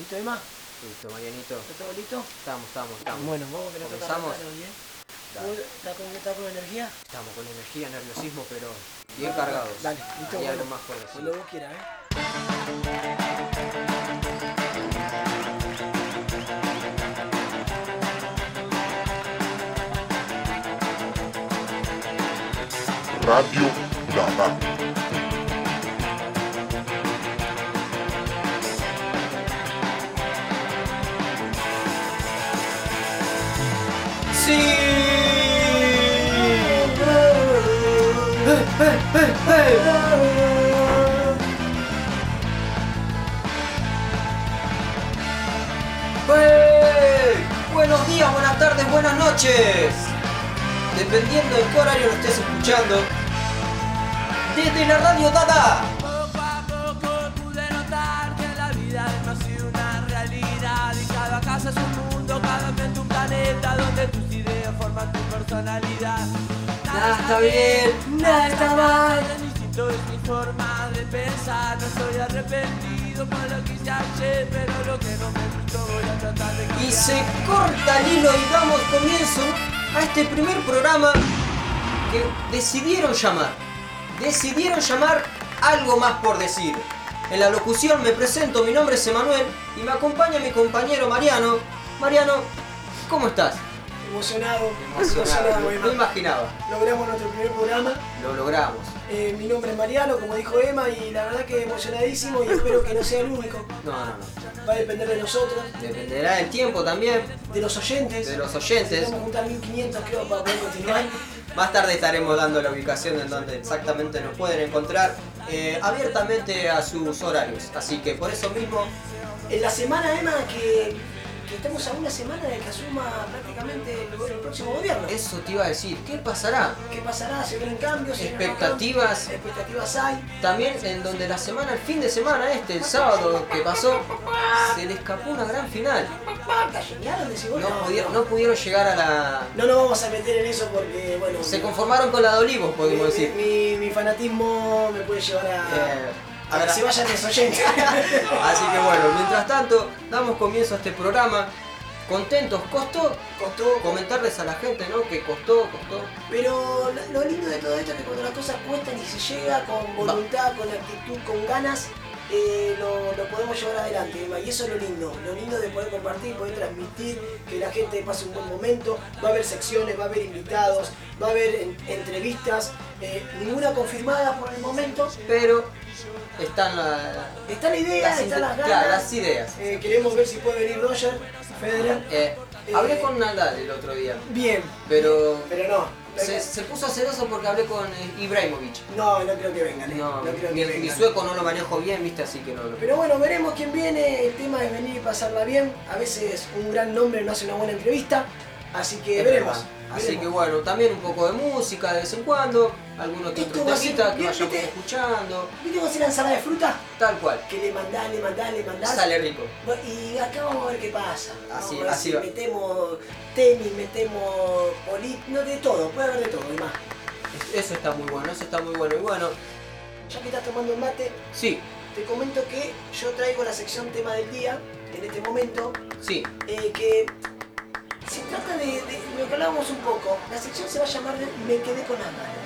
¿Listo, Emma? Listo, Marianito. ¿Está todo listo? Estamos, estamos, estamos. Bueno, vamos que nos ¿Comenzamos? arrancar hoy, ¿eh? Dale. ¿Vos ¿Estás con, estás con energía? Estamos con energía, nerviosismo, pero bien cargados. Dale, listo, Hay algo bueno. más por decir. Cuando vos quieras, ¿eh? Radio Nada. ¡Hey! Buenos días, buenas tardes, buenas noches. Dependiendo de qué horario lo estés escuchando. Desde la radio Dada. Personalidad. Nada está bien, nada está mal. Tan distinto es mi forma de pensar, no estoy arrepentido por lo que hice ayer, pero lo que no me gustó voy a tratar de cambiar. Y se corta el hilo y damos comienzo a este primer programa que decidieron llamar. Decidieron llamar algo más por decir. En la locución me presento, mi nombre es Emanuel y me acompaña mi compañero Mariano. Mariano, ¿cómo estás? Emocionado, Emocionado, no imaginaba. Logramos nuestro primer programa. Lo logramos. Eh, mi nombre es Mariano, como dijo Emma, y la verdad que emocionadísimo y espero que no sea el único. No, no, no. Va a depender de nosotros, Dependerá del tiempo también, de los oyentes. de los oyentes. Necesitamos juntar 1500 creo para poder continuar. Más tarde estaremos dando la ubicación en donde exactamente nos pueden encontrar eh, abiertamente a sus horarios. Así que por eso mismo, En la semana, Emma, que, que estamos a una semana de que asuma prácticamente el, el próximo gobierno. eso te iba a decir. ¿Qué pasará? ¿Qué pasará? ¿Se vienen cambios? ¿Se vienen Expectativas. cambios? Expectativas hay. También en donde la semana, el fin de semana este, el sábado que pasó, se le escapó una gran final. No pudieron, no pudieron llegar a la... No nos vamos a meter en eso porque, bueno... Se conformaron con la de Olivos, podemos mi, decir. mi- mi fanatismo me puede llevar a, Eh, a que se vayan los oyentes. Así que bueno, mientras tanto, damos comienzo a este programa. Contentos, costó Costó, comentarles a la gente, ¿no? Que costó, costó. pero lo, lo lindo de todo esto es que cuando las cosas cuestan y se llega con voluntad, con actitud, con ganas, eh, lo, lo podemos llevar adelante. Emma, Y eso es lo lindo, lo lindo de poder compartir, poder transmitir, que la gente pase un buen momento. Va a haber secciones, va a haber invitados, va a haber en- entrevistas, eh, ninguna confirmada por el momento. Pero están la- Está la idea, las, están las claro, ganas. las ideas. Eh, queremos ver si puede venir Roger Federer. Eh, Eh, hablé con Nadal el otro día, Bien, pero pero no. se, se puso celoso porque hablé con eh, Ibrahimovic. No, no creo que vengan. No, No, creo mi, que mi vengan. sueco no lo manejo bien, viste, así que no lo... Pero bueno, veremos quién viene. El tema es venir y pasarla bien. A veces un gran nombre no hace una buena entrevista. Así que veremos. Así que bueno, también un poco de música de vez en cuando, algunos que Esto otros va a ser temitas que vayamos ¿viste? escuchando, ¿Viste cómo hacer la ensalada de fruta? tal cual. Que le mandás, le mandás, le mandás. Sale rico. Y acá vamos a ver qué pasa. Así- Vamos a ver así si va. metemos tenis, metemos polit, no de todo, puede haber de todo, y más. Es- Eso está muy bueno, eso está muy bueno. Y bueno, Ya que estás tomando el mate, sí, te comento que yo traigo la sección tema del día en este momento, sí, eh, que se trata de, de lo que hablábamos un poco. La sección se va a llamar de Me quedé con las ganas.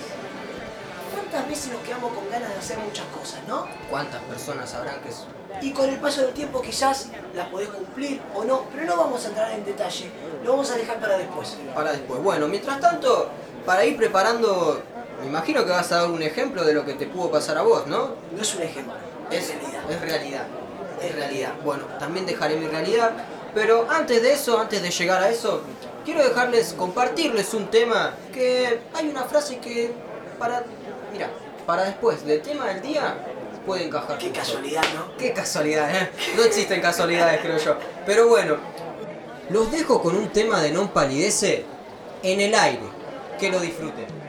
¿Cuántas veces nos quedamos con ganas de hacer muchas cosas, no? ¿cuántas personas sabrán que es? Y con el paso del tiempo quizás las podés cumplir o no, pero no vamos a entrar en detalle, lo vamos a dejar para después. para después. Bueno, mientras tanto, para ir preparando, me imagino que vas a dar un ejemplo de lo que te pudo pasar a vos, ¿no? No es un ejemplo, Es, es realidad. es realidad. Es realidad. Bueno, también dejaré mi realidad. Pero antes de eso, antes de llegar a eso, quiero dejarles, compartirles un tema que hay una frase que para, mira, para después del tema del día puede encajar. Qué casualidad, ¿no? Qué casualidad, ¿eh? No existen casualidades, creo yo. Pero bueno, los dejo con un tema de Non Palidece en el aire. Que lo disfruten.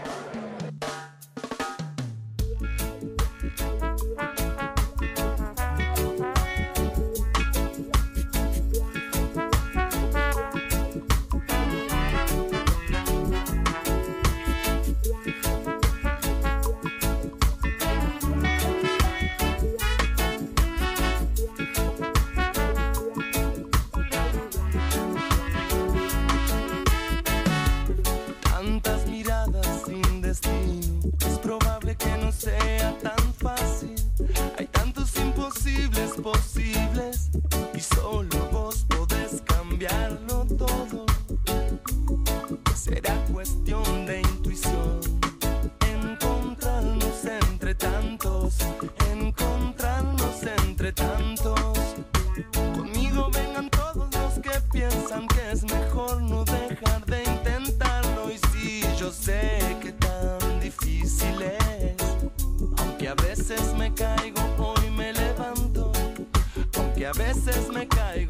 Sé que tan difícil es, aunque a veces me caigo hoy me levanto, aunque a veces me caigo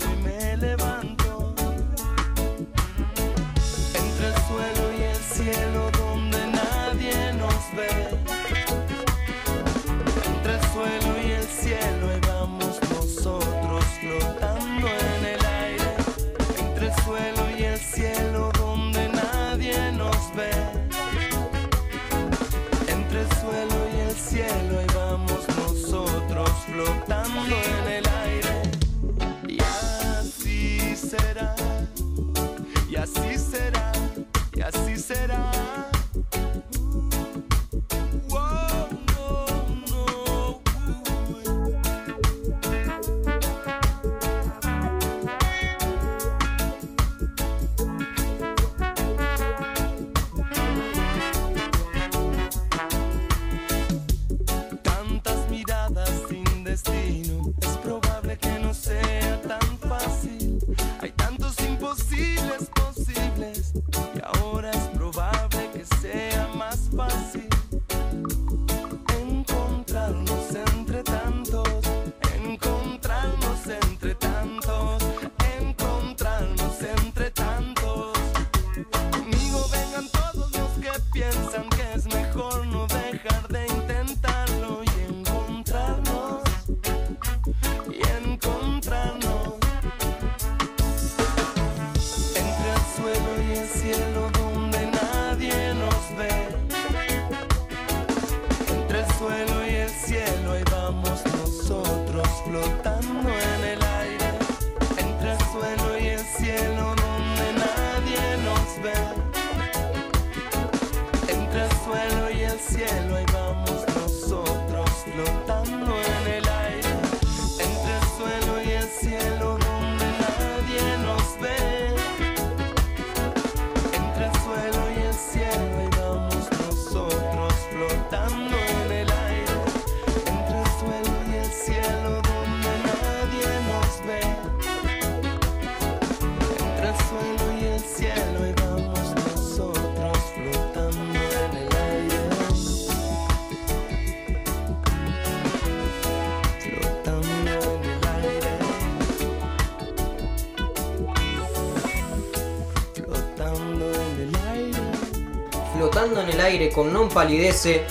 Flotando en el aire con non palidece.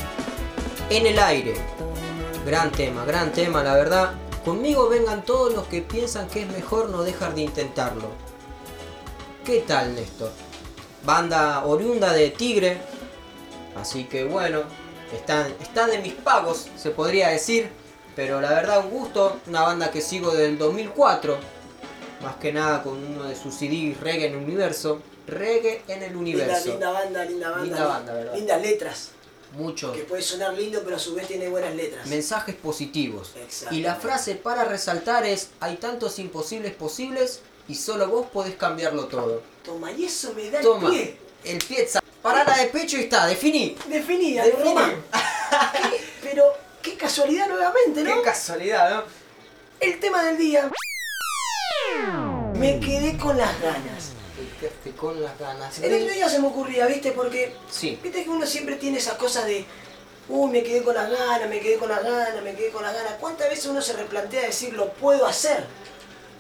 En el aire. Gran tema, gran tema, la verdad. Conmigo vengan todos los que piensan que es mejor no dejar de intentarlo. ¿Qué tal, Néstor? Banda oriunda de Tigre. Así que bueno, está, está de mis pagos, se podría decir. Pero la verdad, un gusto. Una banda que sigo del 2004. Más que nada con uno de sus CDs, Reggae en el Universo. Reggae en el Universo. linda banda, linda banda. Linda banda, ¿verdad? Lindas letras. Muchos Que puede sonar lindo, pero a su vez tiene buenas letras. mensajes positivos. Exacto. Y la frase para resaltar es, hay tantos imposibles posibles y solo vos podés cambiarlo todo. Toma, y eso me da Toma, el pie. el pie, parada de pecho y está, definí. Definí. Qué- Pero qué casualidad nuevamente, ¿no? Qué casualidad, ¿no? El tema del día. Me quedé con las ganas. Quedaste con las ganas El otro de... día se me ocurría, ¿viste? Porque Sí, viste que uno siempre tiene esas cosas de, uy, me quedé con las ganas, me quedé con las ganas, me quedé con las ganas. ¿Cuántas veces uno se replantea decir, lo puedo hacer?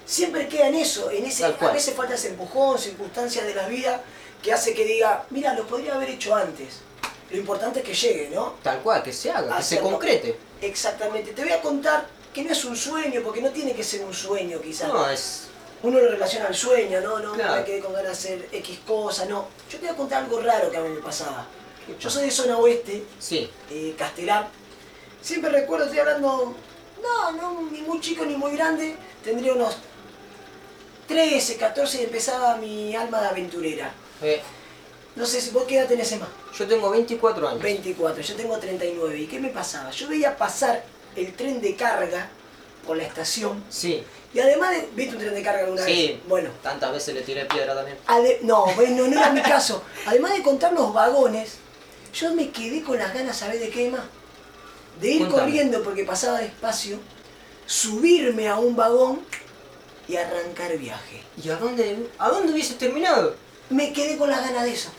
Siempre queda en eso, en ese, a veces falta ese empujón, circunstancias de la vida que hace que diga, mira, lo podría haber hecho antes. Lo importante es que llegue, ¿no? tal cual, que se haga, que se concrete. Exactamente. Te voy a contar que no es un sueño, porque no tiene que ser un sueño quizás. No, es... Uno lo relaciona al sueño, ¿no? No, Claro. me quedé con ganas de hacer X cosa, no. Yo te voy a contar algo raro que a mí me pasaba. Yo soy de zona oeste, Sí, eh, Castelar. Siempre recuerdo, estoy hablando, no, no, ni muy chico ni muy grande, tendría unos 13, 14 y empezaba mi alma de aventurera. eh, No sé si vos qué edad tenés Emma. yo tengo 24 años. 24, yo tengo 39. ¿Y qué me pasaba? Yo veía pasar el tren de carga con la estación. Sí, Y además de. ¿Viste un tren de carga alguna Sí. vez? Bueno. tantas veces le tiré piedra también. ade- no, bueno, no era mi caso. Además de contar los vagones, yo me quedé con las ganas, ¿sabés de qué más? De ir corriendo porque pasaba despacio, subirme a un vagón y arrancar viaje. ¿Y a dónde, a dónde hubiese terminado? me quedé con las ganas de eso.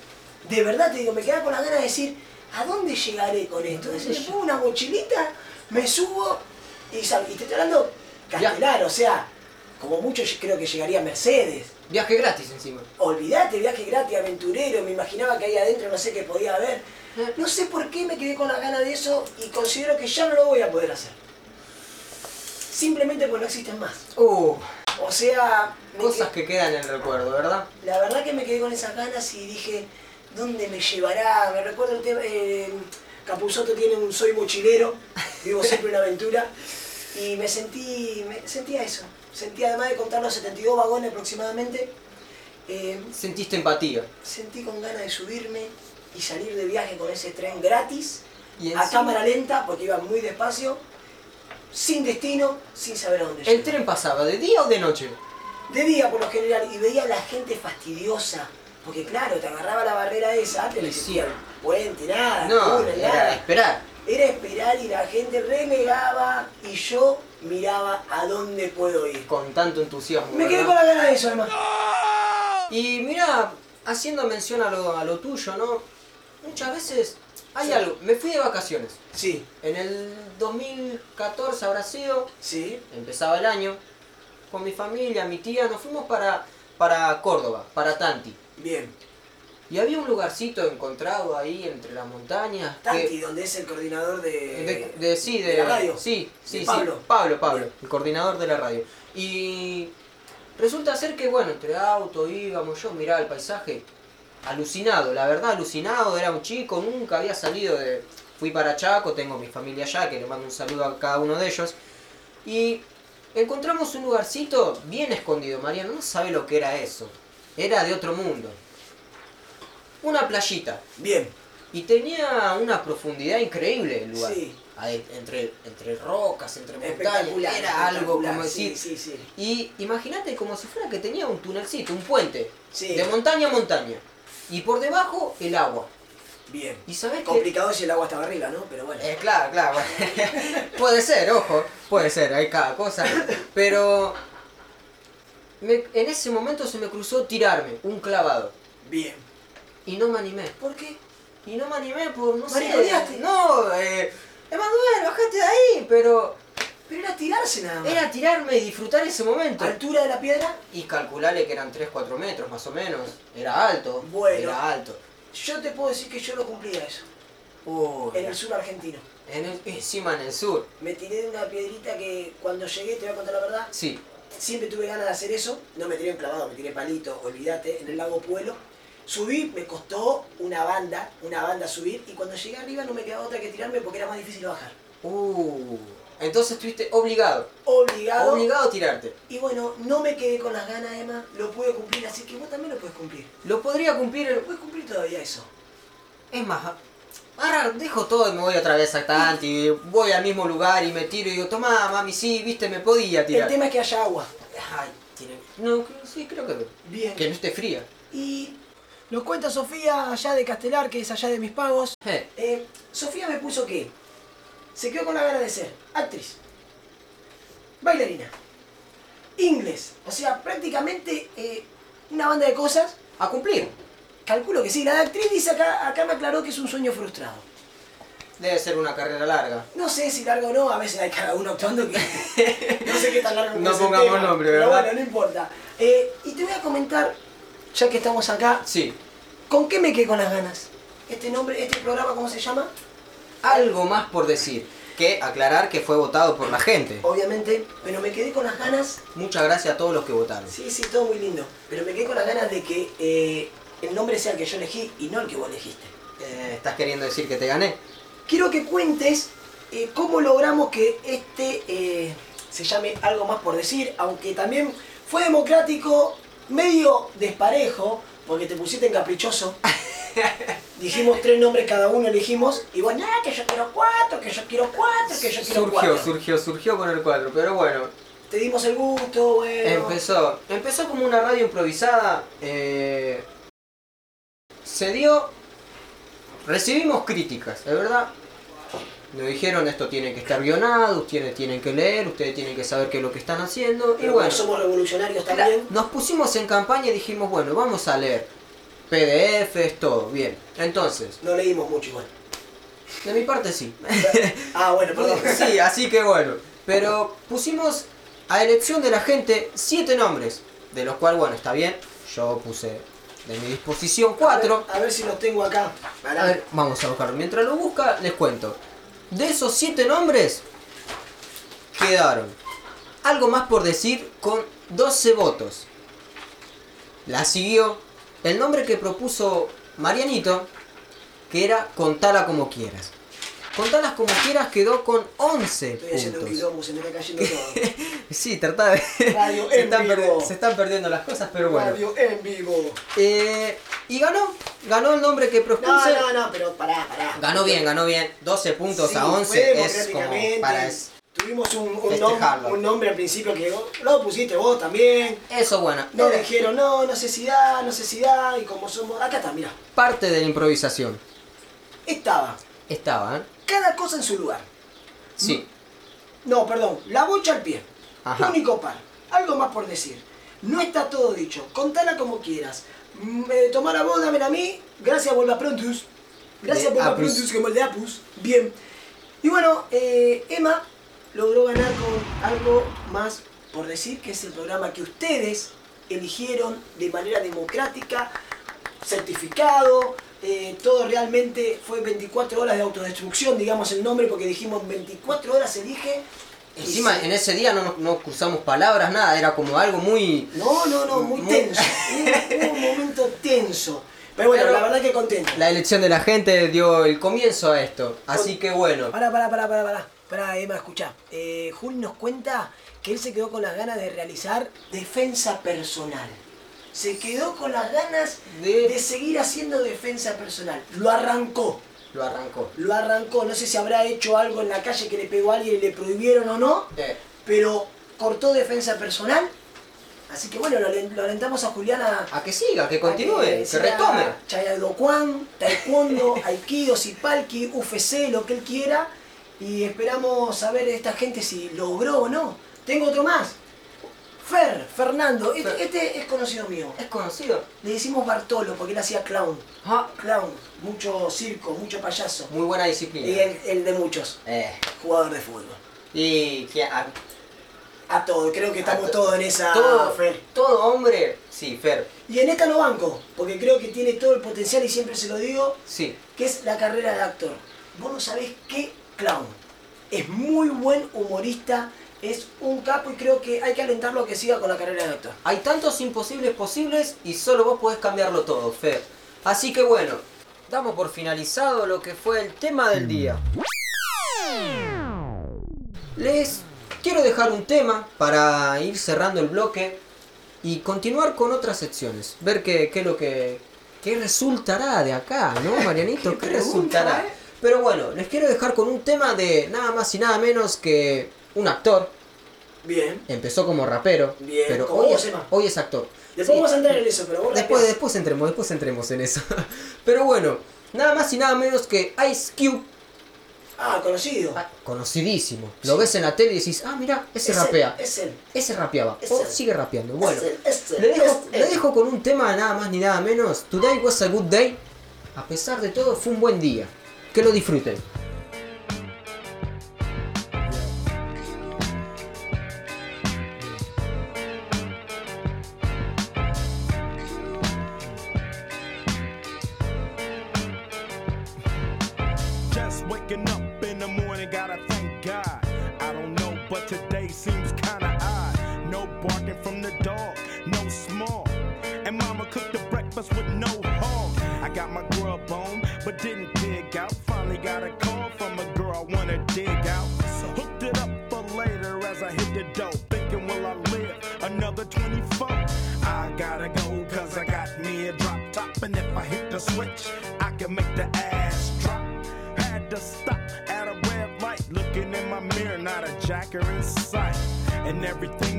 De verdad te digo, me quedé con las ganas de decir, ¿a dónde llegaré con esto? Entonces me pongo una mochilita, me subo y, sal- y te estoy hablando castelar, o sea, como mucho yo creo que llegaría Mercedes. Viaje gratis encima. Olvídate, viaje gratis, aventurero, me imaginaba que ahí adentro no sé qué podía haber. No sé por qué me quedé con las ganas de eso y considero que ya no lo voy a poder hacer. Simplemente porque no existen más. Uh, O sea, me cosas que quedan en el recuerdo, ¿verdad? la verdad que me quedé con esas ganas y dije, ¿dónde me llevará? Me recuerdo el tema, eh, Capuzotto tiene un soy mochilero, vivo siempre una aventura, y me sentí, me sentía eso. Sentí además de contar los 72 vagones aproximadamente, eh, Sentiste empatía. sentí con ganas de subirme y salir de viaje con ese tren gratis, Y a cámara lenta, porque iba muy despacio, sin destino, sin saber a dónde ¿El tren pasaba de día o de noche? De día por lo general, y veía a la gente fastidiosa. Porque claro, te agarraba la barrera esa, te Y puente, nada, No, era nada. esperar. Era esperar y la gente renegaba y yo miraba a dónde puedo ir. Con tanto entusiasmo. Me quedé ¿verdad? con la gana de eso además. Y mira, haciendo mención a lo, a lo tuyo, ¿no? Muchas veces hay Sí. algo. Me fui de vacaciones. Sí, En el 2014 habrá sido, sí, empezaba el año, con mi familia, mi tía, nos fuimos para, para Córdoba, para Tanti. bien. Y había un lugarcito encontrado ahí entre las montañas. que- Tanti, donde es el coordinador de... De, de- sí, de, de la radio. Sí, sí, sí. Pablo. Pablo, Pablo, el coordinador de la radio. Y resulta ser que, bueno, entre auto íbamos, yo miraba el paisaje, alucinado, la verdad, alucinado, era un chico, nunca había salido de... Fui para Chaco, tengo mi familia allá, que le mando un saludo a cada uno de ellos. Y encontramos un lugarcito bien escondido, Mariano, no sabe lo que era eso. Era de otro mundo. Una playita. Bien, Y tenía una profundidad increíble el lugar. Sí. Entre, entre rocas, entre montañas. Era algo como decir. Sí, sí, sí. Y imagínate como si fuera que tenía un tunelcito, un puente. Sí. De montaña a montaña. Y por debajo el agua. Bien. ¿Y sabés qué? Complicado si el agua estaba arriba, ¿no? Pero bueno. Eh, claro, claro. puede ser, ojo. Puede ser, hay cada cosa. Pero me- en ese momento se me cruzó tirarme un clavado. Bien. Y no me animé. ¿Por qué? Y no me animé por, no sé. No, eh, Emanuel, bajate de ahí, pero Pero era tirarse nada más. era tirarme y disfrutar ese momento. ¿Altura de la piedra? Y calcularle que eran 3-4 metros más o menos. Era alto. Bueno. Era alto. Yo te puedo decir que yo lo cumplía eso. Uy, En el sur argentino. en el- encima en el sur. Me tiré de una piedrita que cuando llegué, te voy a contar la verdad, Sí. siempre tuve ganas de hacer eso. No me tiré en clavado, me tiré palito, olvídate, en el lago Puelo. Subí, me costó una banda, una banda subir, y cuando llegué arriba no me quedaba otra que tirarme porque era más difícil bajar. Uh, entonces estuviste obligado. Obligado. Obligado a tirarte. Y bueno, no me quedé con las ganas, Emma, lo pude cumplir, así que vos también lo puedes cumplir. Lo podría cumplir. Lo el- puedes cumplir todavía eso. Es más, ahora dejo todo y me voy otra vez a Tanti. Voy al mismo lugar y me tiro y digo, tomá, mami, sí, viste, me podía El tirar. tema es que haya agua. Ay, tiene... No, sí, creo que... Bien. Que no esté fría. Y nos cuenta Sofía allá de Castelar, que es allá de mis pagos. Eh, Eh, Sofía me puso que se quedó con la gana de ser actriz, bailarina, inglés, o sea, prácticamente eh, una banda de cosas. a cumplir. Calculo que sí, la de actriz dice acá, acá me aclaró que es un sueño frustrado. Debe ser una carrera larga. No sé si largo o no, a veces hay cada uno actuando que no sé qué tan largo No pongamos tema, nombre, pero ¿verdad? bueno, no importa. Eh, y te voy a comentar, ya que estamos acá, Sí. ¿Con qué me quedé con las ganas? Este nombre, este programa, ¿cómo se llama? Algo más por decir. Que aclarar que fue votado por la gente. Obviamente, pero me quedé con las ganas Muchas gracias a todos los que votaron. Sí, sí, todo muy lindo. Pero me quedé con las ganas de que eh, el nombre sea el que yo elegí y no el que vos elegiste. Eh, ¿Estás queriendo decir que te gané? Quiero que cuentes eh, cómo logramos que este se llame algo más por decir, aunque también fue democrático, medio desparejo, porque te pusiste en caprichoso. Dijimos tres nombres cada uno, elegimos. Y bueno, ah, que yo quiero cuatro, que yo quiero cuatro, que yo quiero Surgió, cuatro. surgió, surgió con el cuadro, pero bueno, Te dimos el gusto, bueno. empezó. Empezó como una radio improvisada. eh, se dio. Recibimos críticas, de verdad. Nos dijeron esto tiene que estar guionado, ustedes tienen que leer, ustedes tienen que saber qué es lo que están haciendo. Y bueno, somos revolucionarios también. nos pusimos en campaña y dijimos, bueno, vamos a leer. PDFs, todo, bien. Entonces, No leímos mucho igual. de mi parte sí. Ah, bueno, perdón. Sí, así que bueno. Pero pusimos a elección de la gente siete nombres, de los cuales, bueno, está bien. Yo puse de mi disposición cuatro. A ver, a ver si los tengo acá. A ver, vamos a buscarlo. Mientras lo busca, les cuento. De esos siete nombres, quedaron algo más por decir con 12 votos. La siguió el nombre que propuso Marianito, que era Contala como quieras. Contalas como quieras quedó con 11 Estoy haciendo un puntos. quilombo, se me está cayendo todo. Sí, trata de... Radio se, en están vivo. se están perdiendo las cosas, pero bueno. Radio en vivo. Eh, y ganó, ganó el nombre que propuse. No, no, no, pero pará, pará. Ganó bien, ganó bien. 12 puntos Sí, a fue 11 es como para... es- Tuvimos un, un, nom- Festejarlo. un nombre al principio que vos- lo pusiste vos también. Eso bueno. Nos era dijeron, no, necesidad, necesidad, y como somos. Acá está, mira. parte de la improvisación. Estaba Estaba, ¿eh? Cada cosa en su lugar. Sí. No, perdón, la bocha al pie. Ajá. Único par. Algo más por decir. No está todo dicho. Contala como quieras. Eh, tomar a vos, dámela a mí. Gracias, vuelva prontus. Gracias, vuelva prontus, como el de Apus. Bien. Y bueno, eh, Emma logró ganar con algo más por decir, que es el programa que ustedes eligieron de manera democrática, certificado. Eh, todo realmente fue 24 horas de autodestrucción, digamos el nombre, porque dijimos 24 horas elige. y Encima se- en ese día no, no cruzamos palabras, nada, era como algo muy... No, no, no, muy Muy- tenso. Hubo un momento tenso. Pero bueno, Pero- la verdad que contento. La elección de la gente dio el comienzo a esto. Así que bueno. Pará, pará, pará, pará, pará. Pará, Emma, escuchá. Eh, Juli nos cuenta que él se quedó con las ganas de realizar defensa personal. Se quedó con las ganas De- de seguir haciendo defensa personal. Lo arrancó. Lo arrancó. Lo arrancó. No sé si habrá hecho algo en la calle que le pegó a alguien y le prohibieron o no. Eh, Pero cortó defensa personal. Así que bueno, lo, alen- lo alentamos a Juliana a que siga, que continúe, a que retome. Chayadoquan, Taekwondo, Aikido, Sipalki, UFC, lo que él quiera. Y esperamos saber de esta gente si logró o no. Tengo otro más. Fer, Fernando, este, Fer. este es conocido mío. Es conocido. Le decimos Bartolo porque él hacía clown. Ah, Clown, mucho circo, mucho payaso. muy buena Y disciplina. el, el de muchos, Eh, jugador de fútbol. y que a- A todo, creo que estamos todos en esa todo, Fer. todo hombre, sí, Fer, Y en esta lo banco, porque creo que tiene todo el potencial y siempre se lo digo, sí. que es la carrera de actor. Vos no sabés qué clown. Es muy buen humorista, es un capo y creo que hay que alentarlo a que siga con la carrera de actor. Hay tantos imposibles posibles y solo vos podés cambiarlo todo, Fer. Así que bueno, damos por finalizado lo que fue el tema del día. Les quiero dejar un tema para ir cerrando el bloque y continuar con otras secciones. Ver qué, qué es lo que. qué resultará de acá, ¿no, Marianito? ¿Qué, Qué pregunta, resultará? ¿eh? Pero bueno, les quiero dejar con un tema de nada más y nada menos que un actor. Bien. Empezó como rapero, Bien, pero hoy es, hoy es actor. Después Sí. vamos a entrar en eso, pero vos Después, después entremos, después entremos en eso. Pero bueno, nada más y nada menos que Ice Cube, Ah, conocido. ah, conocidísimo. Lo ves en la tele y decís, ah, mira, ese Es rapea. él, es él. Ese rapeaba. Es o él. sigue rapeando. Bueno, Es él, le, dejo, le dejo con un tema nada más ni nada menos. Today was a good day. A pesar de todo, fue un buen día. Que lo disfruten.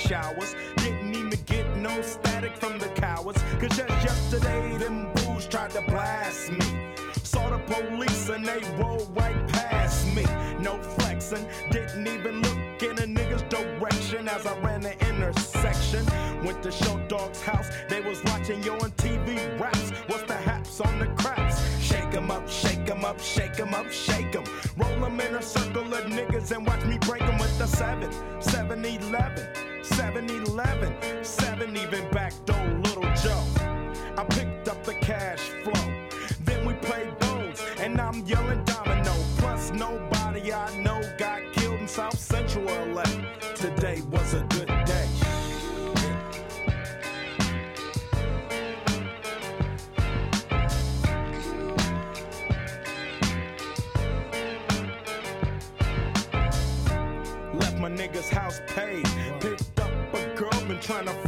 Showers. Didn't even get no static from the cowards. Cause just yesterday, them fools tried to blast me. Saw the police and they rolled right past me. No flexing, didn't even look in a nigga's direction as I ran the intersection. Went to Show Dog's house, they was watching yo on TV raps. What's the haps on the craps? Shake 'em up, shake 'em up, shake 'em up, shake 'em. Roll 'em in a circle of niggas and watch me break break 'em with the 7, 7 11, 7 11, 7 even back door, little Joe. I picked up the cash flow. Then we played bones, and I'm yelling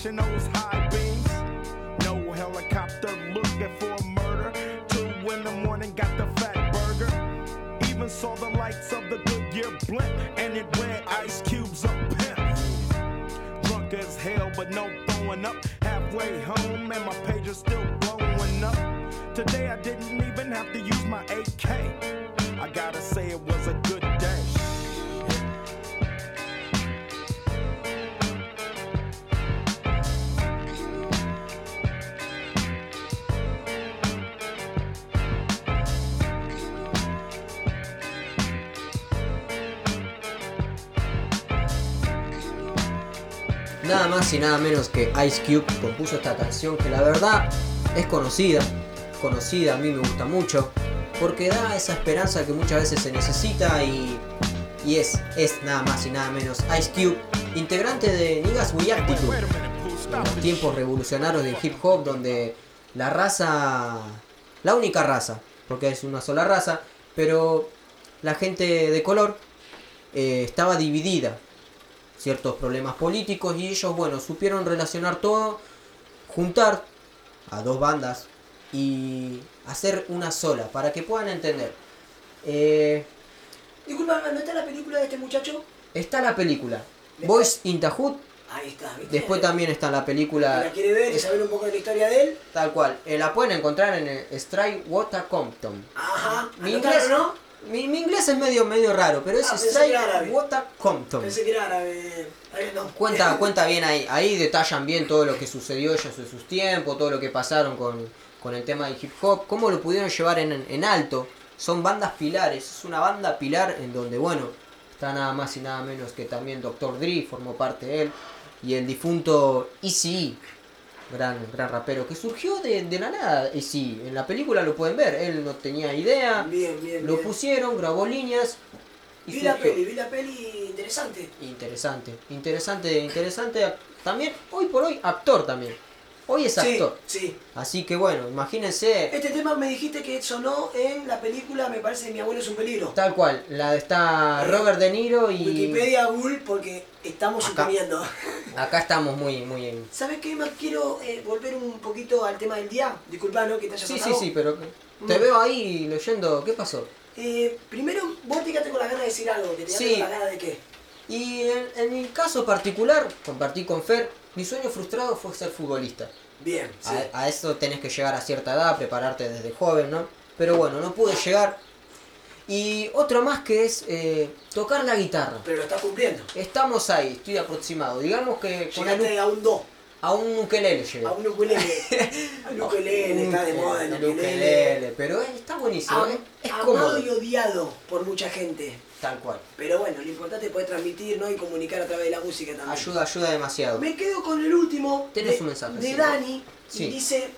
flashing those high beams. No helicopter looking for murder. Two in the morning, got the fat burger. Even saw the lights of the Goodyear blimp, and it read Ice Cube's a pimp. Drunk as hell, but no throwing up. Halfway home, and my page is still blowing up. Today I didn't even have to use my AK. Más y nada menos que Ice Cube compuso esta canción que la verdad es conocida, conocida, a mí me gusta mucho, porque da esa esperanza que muchas veces se necesita y, y es, es nada más y nada menos Ice Cube, integrante de Niggas We Attitude, los tiempos revolucionarios del hip hop donde la raza, la única raza, porque es una sola raza, pero la gente de color eh, estaba dividida ciertos problemas políticos y ellos, bueno, supieron relacionar todo, juntar a dos bandas y hacer una sola para que puedan entender. Eh, Disculpa, ¿no está la película de este muchacho? está la película Boys in the Hood, Ahí está, ¿viste? después también está la película la quiere ver y saber un poco de la historia de él. tal cual. Eh, la pueden encontrar en el Strike Water Compton. Ajá. Mi ¿Anotaron, inglés, no? Mi, mi inglés es medio medio raro, pero es Ah, Strike. Water Compton. Pensé que era árabe. No. Cuenta, cuenta bien ahí, ahí detallan bien todo lo que sucedió ellos en sus tiempos, todo lo que pasaron con, con el tema del hip hop, cómo lo pudieron llevar en, en alto. Son bandas pilares, es una banda pilar en donde, bueno, está nada más y nada menos que también Dr. Dre formó parte de él, y el difunto Eazy, gran, gran rapero, que surgió de, de la nada, Eazy. En la película lo pueden ver, él no tenía idea, Bien, bien, lo bien. pusieron, grabó líneas. y Vi la peli, vi la peli interesante. Interesante, interesante, interesante. También, hoy por hoy, actor también. Hoy es Sí, actor. sí. Así que bueno, imagínense Este tema me dijiste que sonó en la película, me parece que mi abuelo es un peligro. tal cual. La está Robert De Niro y Wikipedia, Google, porque estamos Acá. suponiendo. acá estamos muy muy en... ¿Sabes qué, Emma? Quiero eh, volver un poquito al tema del día. Disculpa, ¿no? Que te haya Sí, sí, pasado. sí, pero te Mm. veo ahí leyendo, ¿qué pasó? Eh, primero, vos te quedaste con la gana de decir algo, que te Sí. con la gana de qué. Y en, en mi caso particular, compartí con Fer, mi sueño frustrado fue ser futbolista. Bien, sí. A, a eso tenés que llegar a cierta edad, prepararte desde joven, ¿no? Pero bueno, no pude llegar. Y otro más que es eh, tocar la guitarra. Pero lo estás cumpliendo. Estamos ahí, estoy aproximado. Digamos que con el, a un do, a un ukelele llegué. a un ukulele. a un ukulele, está de moda el ukelele, pero está buenísimo, eh, es amado cómodo. y odiado por mucha gente. Tal cual. Pero bueno, lo importante es poder transmitir ¿no? y comunicar a través de la música también. Ayuda, ayuda demasiado. Me quedo con el último Tenés de, un mensaje, de sí. Dani Sí. y dice,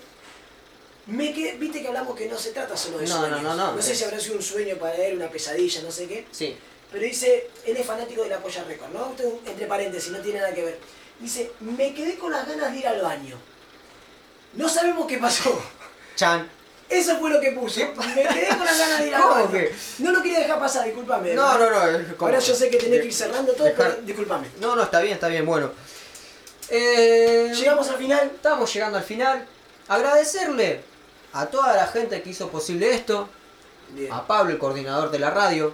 me quedé- viste que hablamos que no se trata solo de No, sueños. no, no, no. sé si habrá sido un sueño para él, una pesadilla, no sé qué. Sí. Pero dice, él es fanático de la Polla Record, ¿no? Entre paréntesis, no tiene nada que ver. Dice, me quedé con las ganas de ir al baño. No sabemos qué pasó. Chan. Eso fue lo que puso. Me quedé con las ganas de ir al ¿Cómo baño. que? No lo quería dejar pasar, discúlpame. No, no, no. como- Ahora yo sé que tenés que ir cerrando todo, Dejar- pero discúlpame. No, no, está bien, está bien, bueno. Eh, Llegamos al final. Estamos llegando al final. Agradecerle a toda la gente que hizo posible esto. Bien. A Pablo, el coordinador de la radio.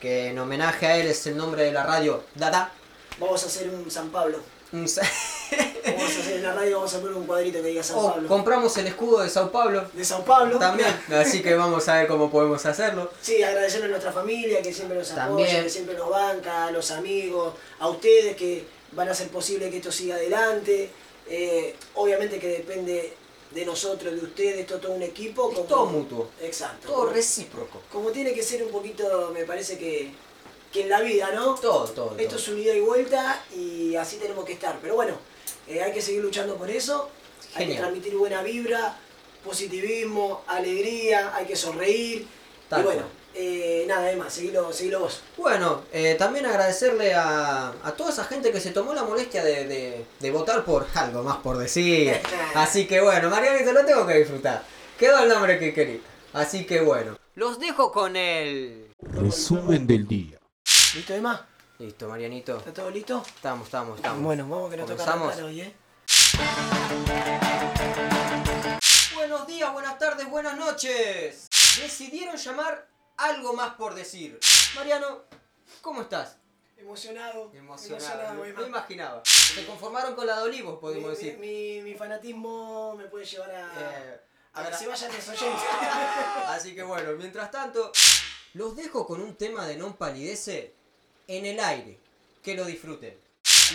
Que en homenaje a él es el nombre de la radio Dada. Vamos a hacer un San Pablo. Vamos a hacer en la radio, vamos a poner un cuadrito que diga San Oh, Pablo. compramos el escudo de Sao Paulo. De Sao Paulo. También. Así que vamos a ver cómo podemos hacerlo. Sí, agradecerle a nuestra familia que siempre nos apoya, que siempre nos banca, a los amigos, a ustedes que van a hacer posible que esto siga adelante. Eh, obviamente que depende de nosotros, de ustedes, es todo un equipo. Todo mutuo. Exacto. Todo recíproco. Como tiene que ser un poquito, me parece que, que en la vida, ¿no? Todo, todo. Esto todo. es un ida y vuelta y así tenemos que estar. Pero bueno, eh, hay que seguir luchando por eso. Hay que transmitir buena vibra, positivismo, alegría, hay que sonreír. Tal y bueno, eh, nada, Emma, seguilo, seguilo vos. Bueno, eh, también agradecerle a, a toda esa gente que se tomó la molestia de, de- de votar por algo más por decir. Así que bueno, Marianito, lo tengo que disfrutar. Quedó el nombre que quería. Así que bueno. Los dejo con el... Resumen del día. ¿Listo, Emma? Listo, Marianito. ¿Está todo listo? Estamos, estamos, estamos. Bueno, vamos que nos toca hoy, ¿eh? Buenos días, buenas tardes, buenas noches. Decidieron llamar algo más por decir. Mariano, ¿cómo estás? Emocionado. Emocionado. Emma. Me imaginaba. Se conformaron con la de Olivos, podemos mi- decir. mi- mi fanatismo me puede llevar a, Eh, a que agra- se vayan los oyentes. Así que bueno, mientras tanto, los dejo con un tema de Non Palidece en el aire. Que lo disfruten.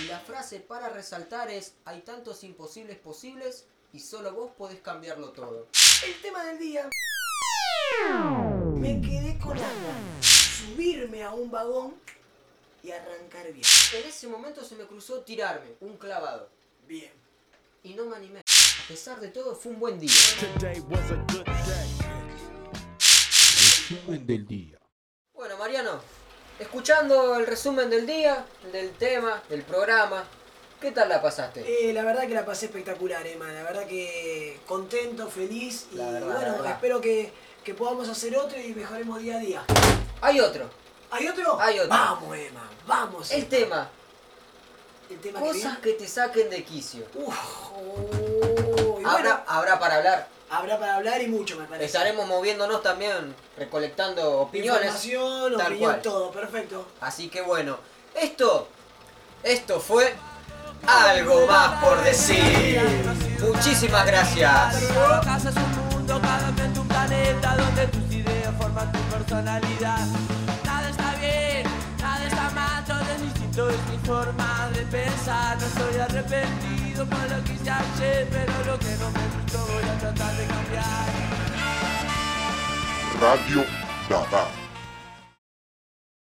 Y la frase para resaltar es, hay tantos imposibles posibles y solo vos podés cambiarlo todo. El tema del día. Me quedé con la ganas. Subirme a un vagón y arrancar bien. En ese momento se me cruzó tirarme un clavado. Bien. Y no me animé. A pesar de todo, fue un buen día. Resumen del día. Bueno, Mariano, escuchando el resumen del día, del tema, del programa, ¿qué tal la pasaste? Eh, la verdad que la pasé espectacular, Emma. La verdad que contento, feliz. Y verdad, bueno, espero que, que podamos hacer otro y mejoremos día a día. Hay otro. ¿Hay otro? Hay otro. Vamos, Emma. Vamos. El Emma. tema, El tema cosas que te saquen de quicio. Uf. oh, Habrá, bueno, habrá para hablar. Habrá para hablar y mucho, me parece. Estaremos moviéndonos también, recolectando opiniones. Información, Tal opinión, cual. todo. Perfecto. Así que bueno, esto, esto fue algo más por decir. Muchísimas gracias. Cada casa es un mundo, cada mente un planeta donde tus ideas forman tu personalidad. Es mi forma de pensar. No estoy arrepentido por lo que hice ayer, pero lo que no me gustó voy a tratar de cambiar. Radio Dada.